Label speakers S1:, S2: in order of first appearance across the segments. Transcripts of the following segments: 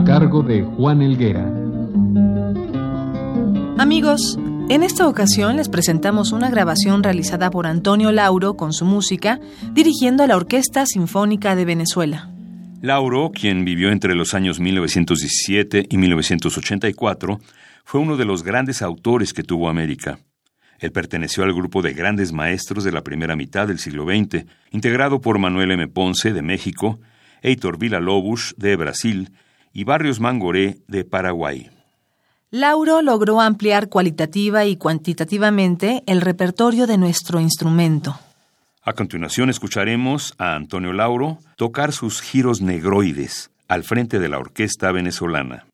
S1: A cargo de Juan Elguera.
S2: Amigos, en esta ocasión les presentamos una grabación realizada por Antonio Lauro con su música, dirigiendo a la Orquesta Sinfónica de Venezuela.
S3: Lauro, quien vivió entre los años 1917 y 1984, fue uno de los grandes autores que tuvo América. Él perteneció al grupo de grandes maestros de la primera mitad del siglo XX, integrado por Manuel M. Ponce, de México, Heitor Villa-Lobos, de Brasil, y Barrios Mangoré, de Paraguay.
S2: Lauro logró ampliar cualitativa y cuantitativamente el repertorio de nuestro instrumento.
S3: A continuación escucharemos a Antonio Lauro tocar sus giros negroides al frente de la orquesta venezolana.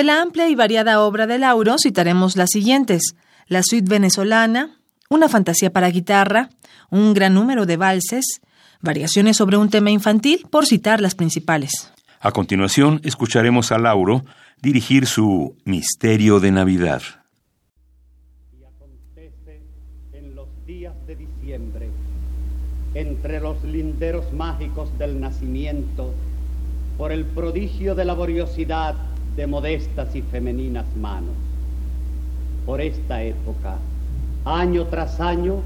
S2: De la amplia y variada obra de Lauro citaremos las siguientes: La Suite venezolana, Una fantasía para guitarra, un gran número de valses, variaciones sobre un tema infantil, por citar las principales.
S3: A continuación, escucharemos a Lauro dirigir su Misterio de Navidad.
S4: Y acontece en los días de diciembre, entre los linderos mágicos del nacimiento, por el prodigio de laboriosidad de modestas y femeninas manos. Por esta época, año tras año,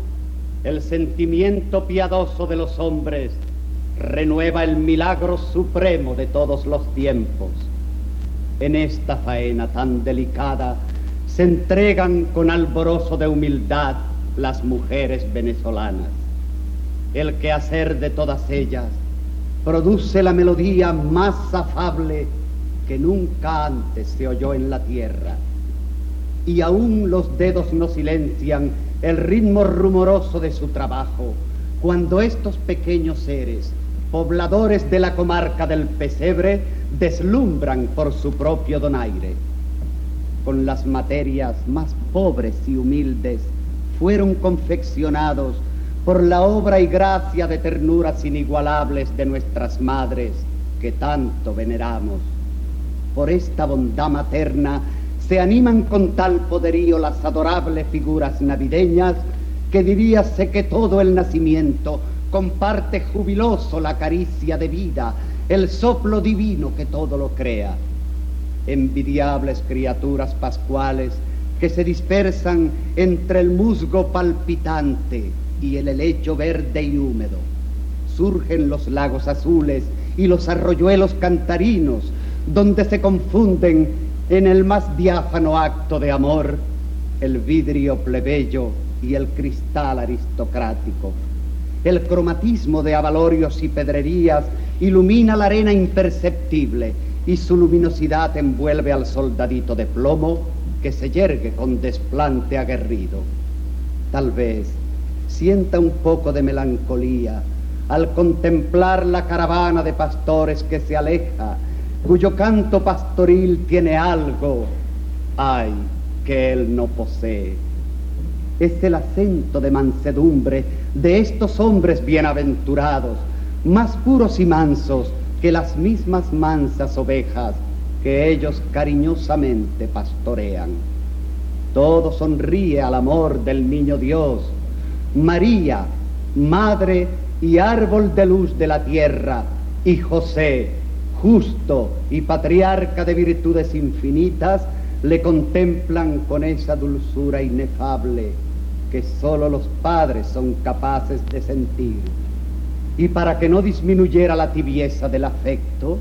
S4: el sentimiento piadoso de los hombres renueva el milagro supremo de todos los tiempos. En esta faena tan delicada se entregan con alborozo de humildad las mujeres venezolanas. El quehacer de todas ellas produce la melodía más afable que nunca antes se oyó en la tierra. Y aún los dedos no silencian el ritmo rumoroso de su trabajo, cuando estos pequeños seres, pobladores de la comarca del pesebre, deslumbran por su propio donaire. Con las materias más pobres y humildes, fueron confeccionados por la obra y gracia de ternuras inigualables de nuestras madres que tanto veneramos por esta bondad materna se animan con tal poderío las adorables figuras navideñas que diríase que todo el nacimiento comparte jubiloso la caricia de vida, el soplo divino que todo lo crea. Envidiables criaturas pascuales que se dispersan entre el musgo palpitante y el helecho verde y húmedo. Surgen los lagos azules y los arroyuelos cantarinos, donde se confunden en el más diáfano acto de amor el vidrio plebeyo y el cristal aristocrático. El cromatismo de avalorios y pedrerías ilumina la arena imperceptible y su luminosidad envuelve al soldadito de plomo que se yergue con desplante aguerrido. Tal vez sienta un poco de melancolía al contemplar la caravana de pastores que se aleja cuyo canto pastoril tiene algo, ay, que él no posee. Es el acento de mansedumbre de estos hombres bienaventurados, más puros y mansos que las mismas mansas ovejas que ellos cariñosamente pastorean. Todo sonríe al amor del niño Dios. María, madre y árbol de luz de la tierra, y José, justo y patriarca de virtudes infinitas, le contemplan con esa dulzura inefable que sólo los padres son capaces de sentir. Y para que no disminuyera la tibieza del afecto,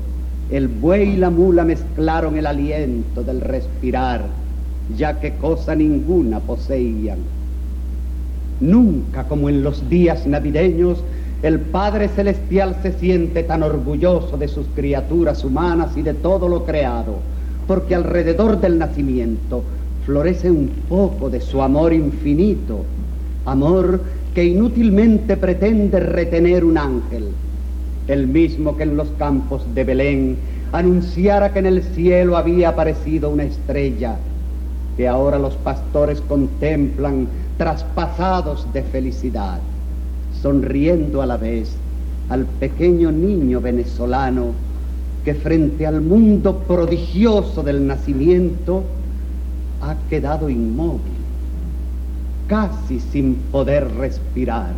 S4: el buey y la mula mezclaron el aliento del respirar, ya que cosa ninguna poseían. Nunca como en los días navideños el Padre Celestial se siente tan orgulloso de sus criaturas humanas y de todo lo creado, porque alrededor del nacimiento florece un poco de su amor infinito, amor que inútilmente pretende retener un ángel, el mismo que en los campos de Belén anunciara que en el cielo había aparecido una estrella, que ahora los pastores contemplan traspasados de felicidad sonriendo a la vez al pequeño niño venezolano que frente al mundo prodigioso del nacimiento ha quedado inmóvil, casi sin poder respirar.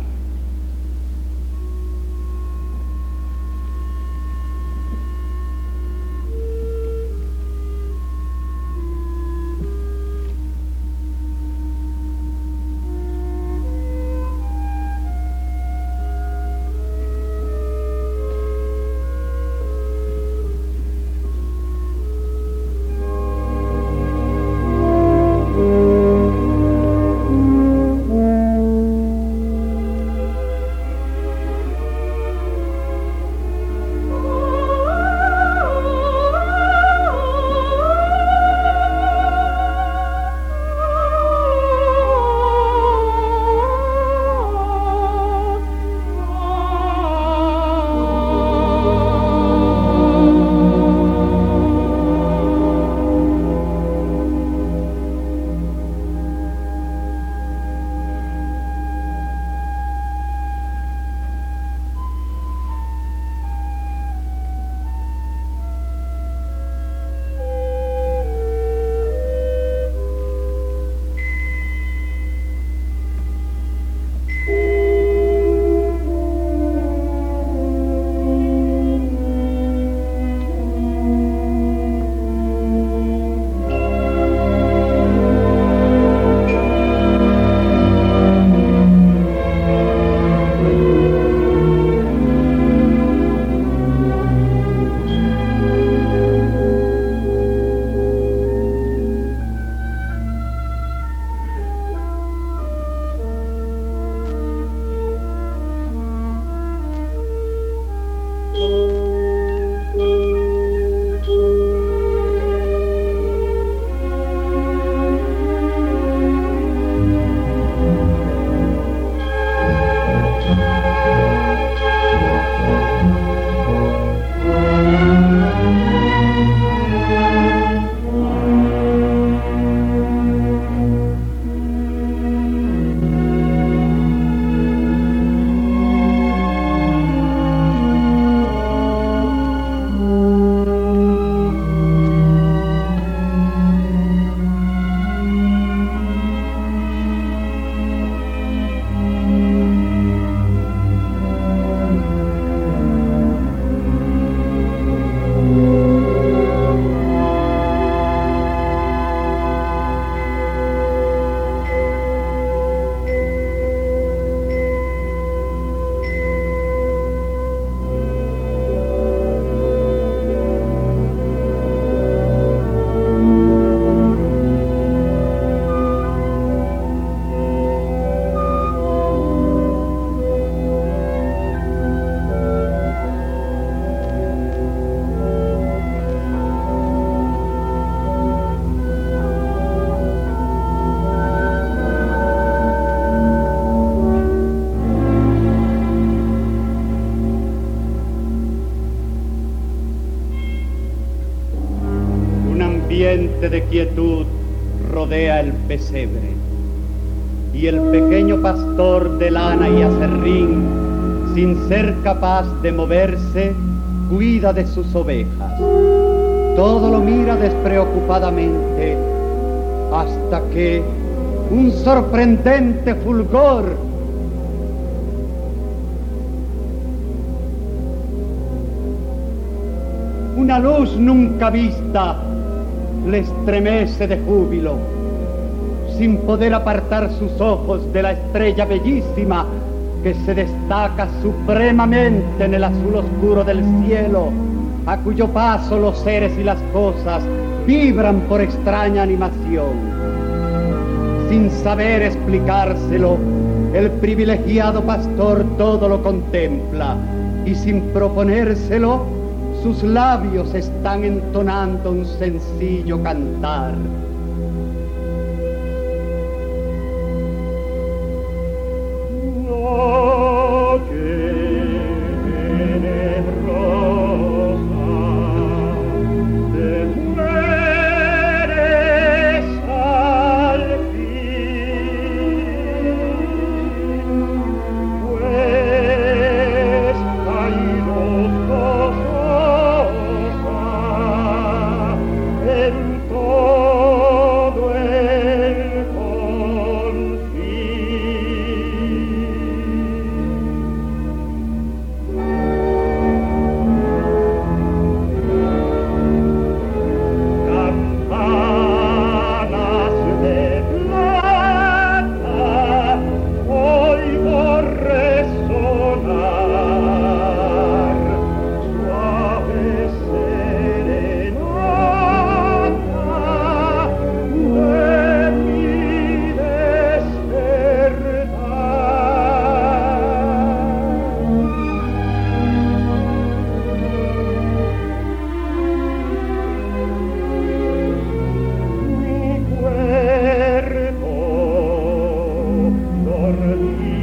S4: Quietud rodea el pesebre y el pequeño pastor de lana y acerrín, sin ser capaz de moverse, cuida de sus ovejas. Todo lo mira despreocupadamente hasta que un sorprendente fulgor una luz nunca vista estremece de júbilo, sin poder apartar sus ojos de la estrella bellísima que se destaca supremamente en el azul oscuro del cielo, a cuyo paso los seres y las cosas vibran por extraña animación. Sin saber explicárselo, el privilegiado pastor todo lo contempla y sin proponérselo, sus labios están entonando un sencillo cantar.
S5: Lord,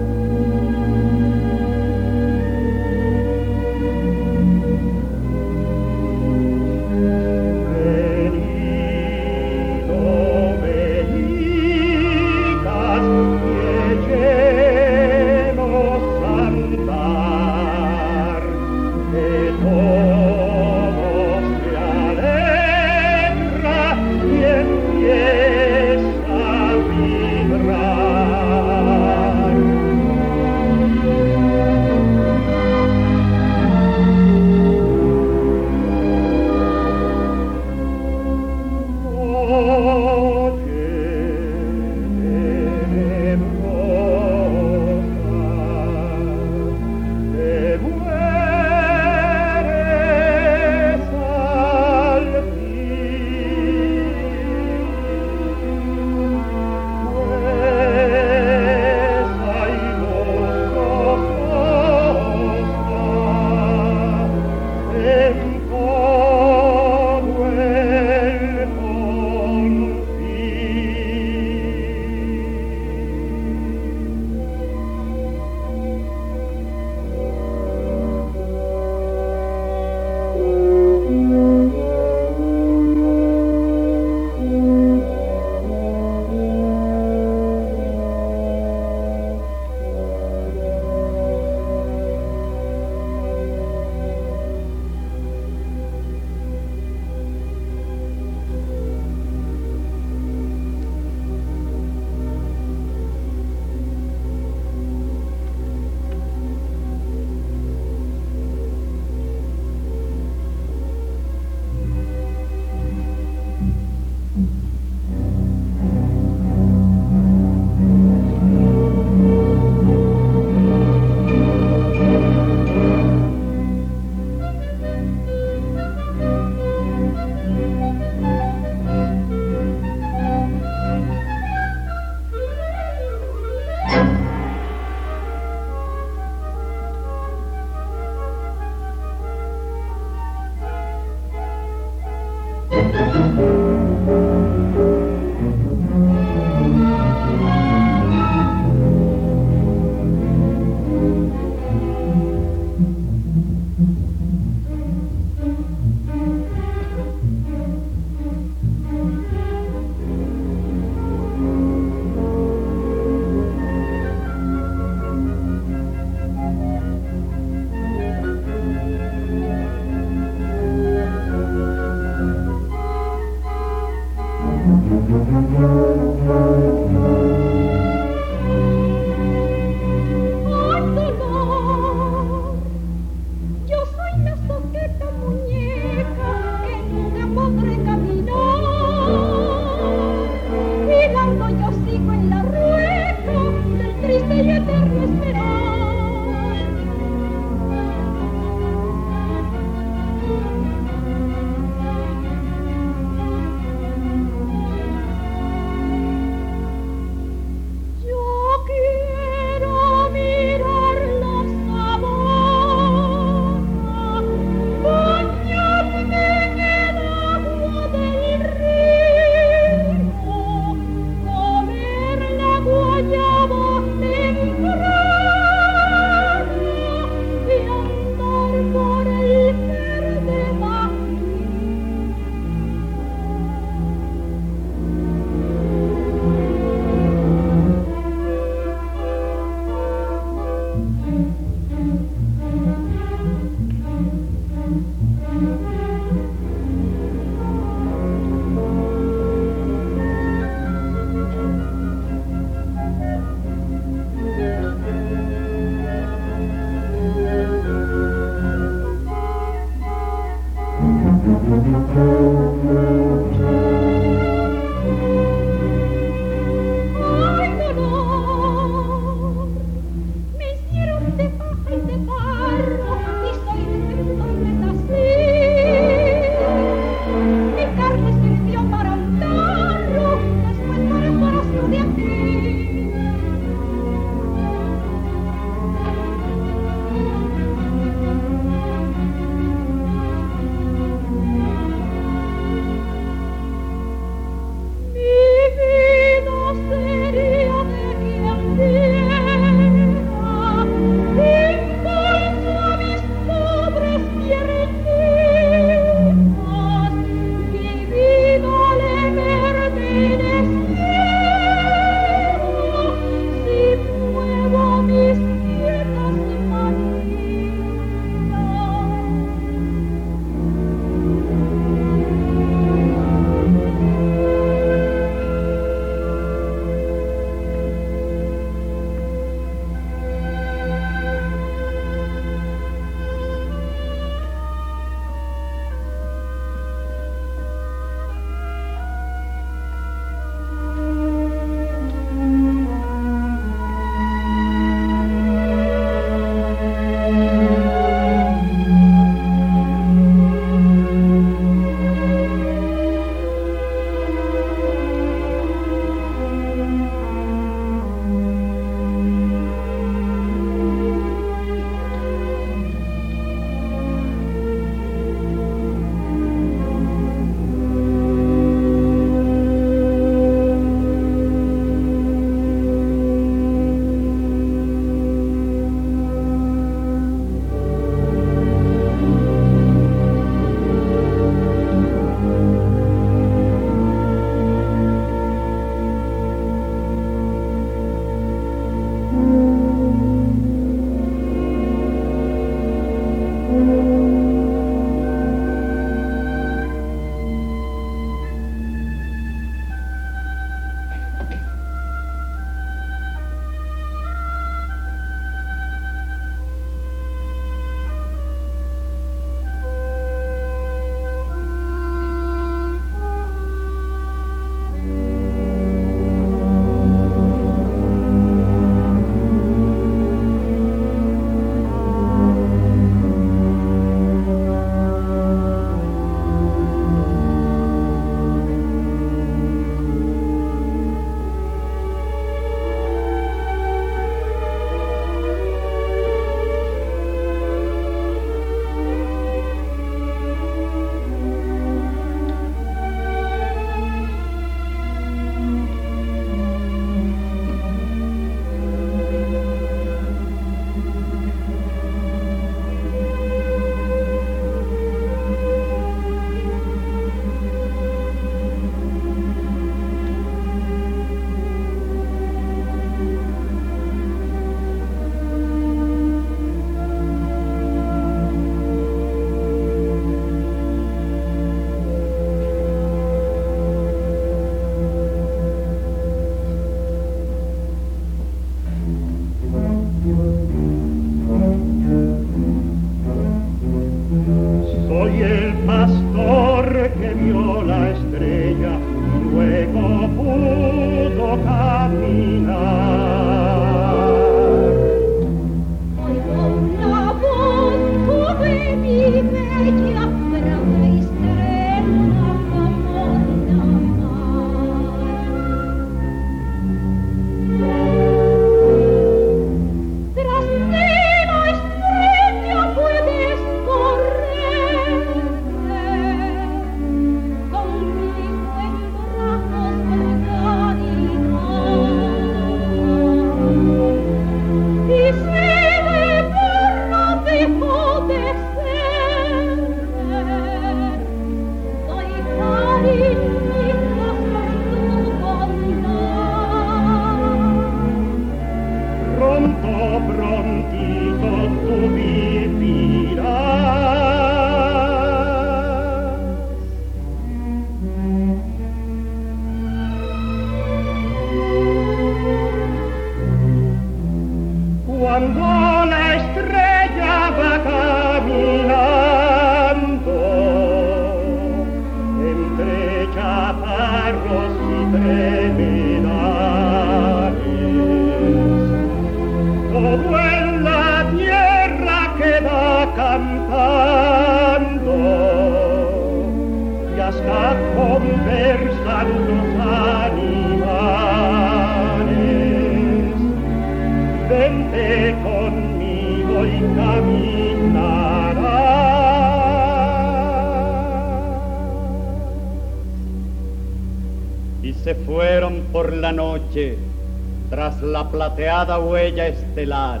S4: Tras la plateada huella estelar.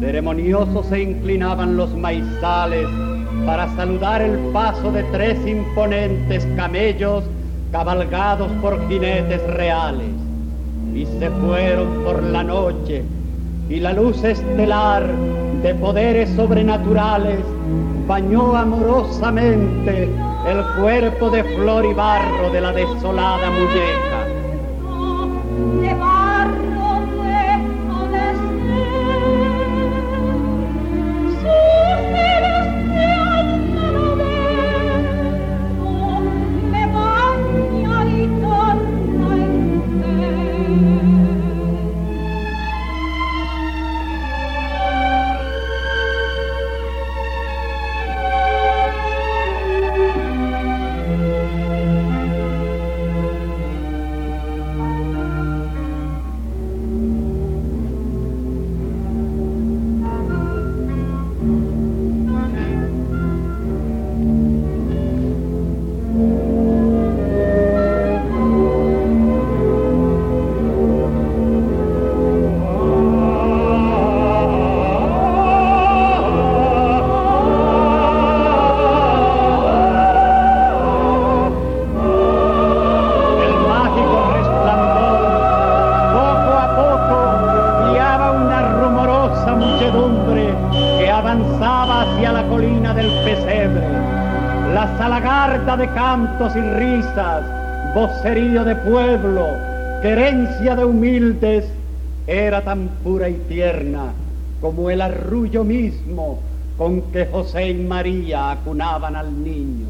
S4: Ceremoniosos se inclinaban los maizales para saludar el paso de tres imponentes camellos cabalgados por jinetes reales. Y se fueron por la noche, y la luz estelar de poderes sobrenaturales bañó amorosamente el cuerpo de flor y barro de la desolada muñeca. Y risas, vocerío de pueblo, querencia de humildes, era tan pura y tierna como el arrullo mismo con que José y María acunaban al niño.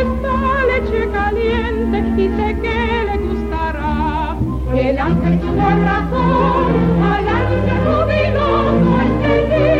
S6: Esta
S7: leche caliente y sé que le gustará. El
S6: ángel tuvo razón al este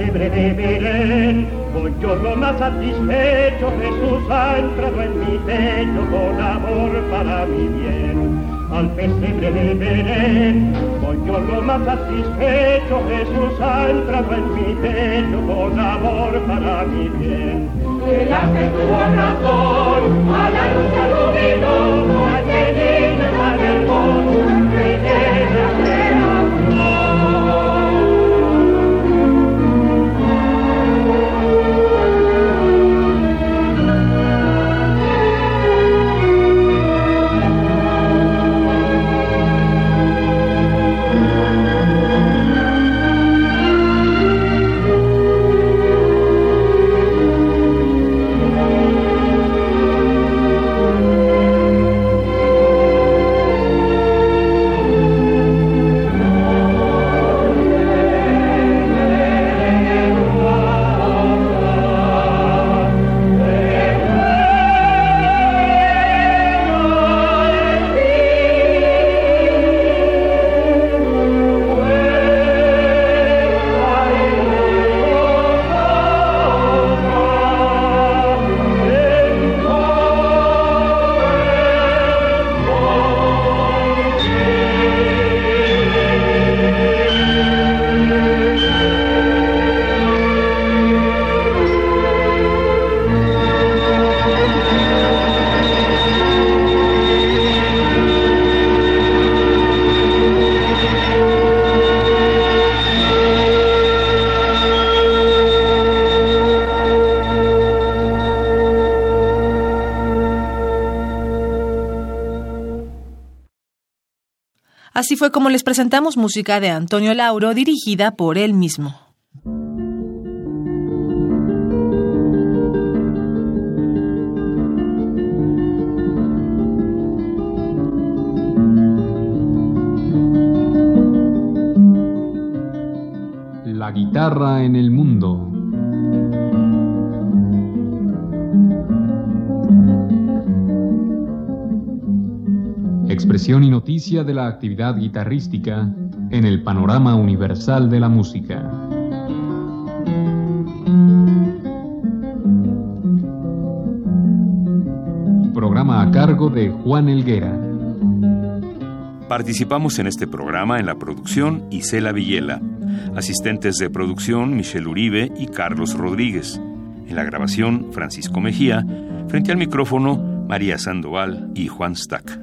S5: pesebre de Belén voy yo lo más satisfecho, Jesús ha entrado en mi pecho con amor para mi bien. Al pesebre de Belén voy yo lo más satisfecho, Jesús ha entrado en mi pecho con amor para mi bien.
S6: El ángel tuvo razón al anunciar jubiloso este niño tan hermoso, el
S2: Así fue como les presentamos música de Antonio Lauro dirigida por él mismo.
S1: De la actividad guitarrística en el panorama universal de la música. Programa a cargo de Juan Elguera.
S3: Participamos en este programa en la producción Isela Villela, asistentes de producción Michelle Uribe y Carlos Rodríguez, en la grabación Francisco Mejía, frente al micrófono María Sandoval y Juan Stack.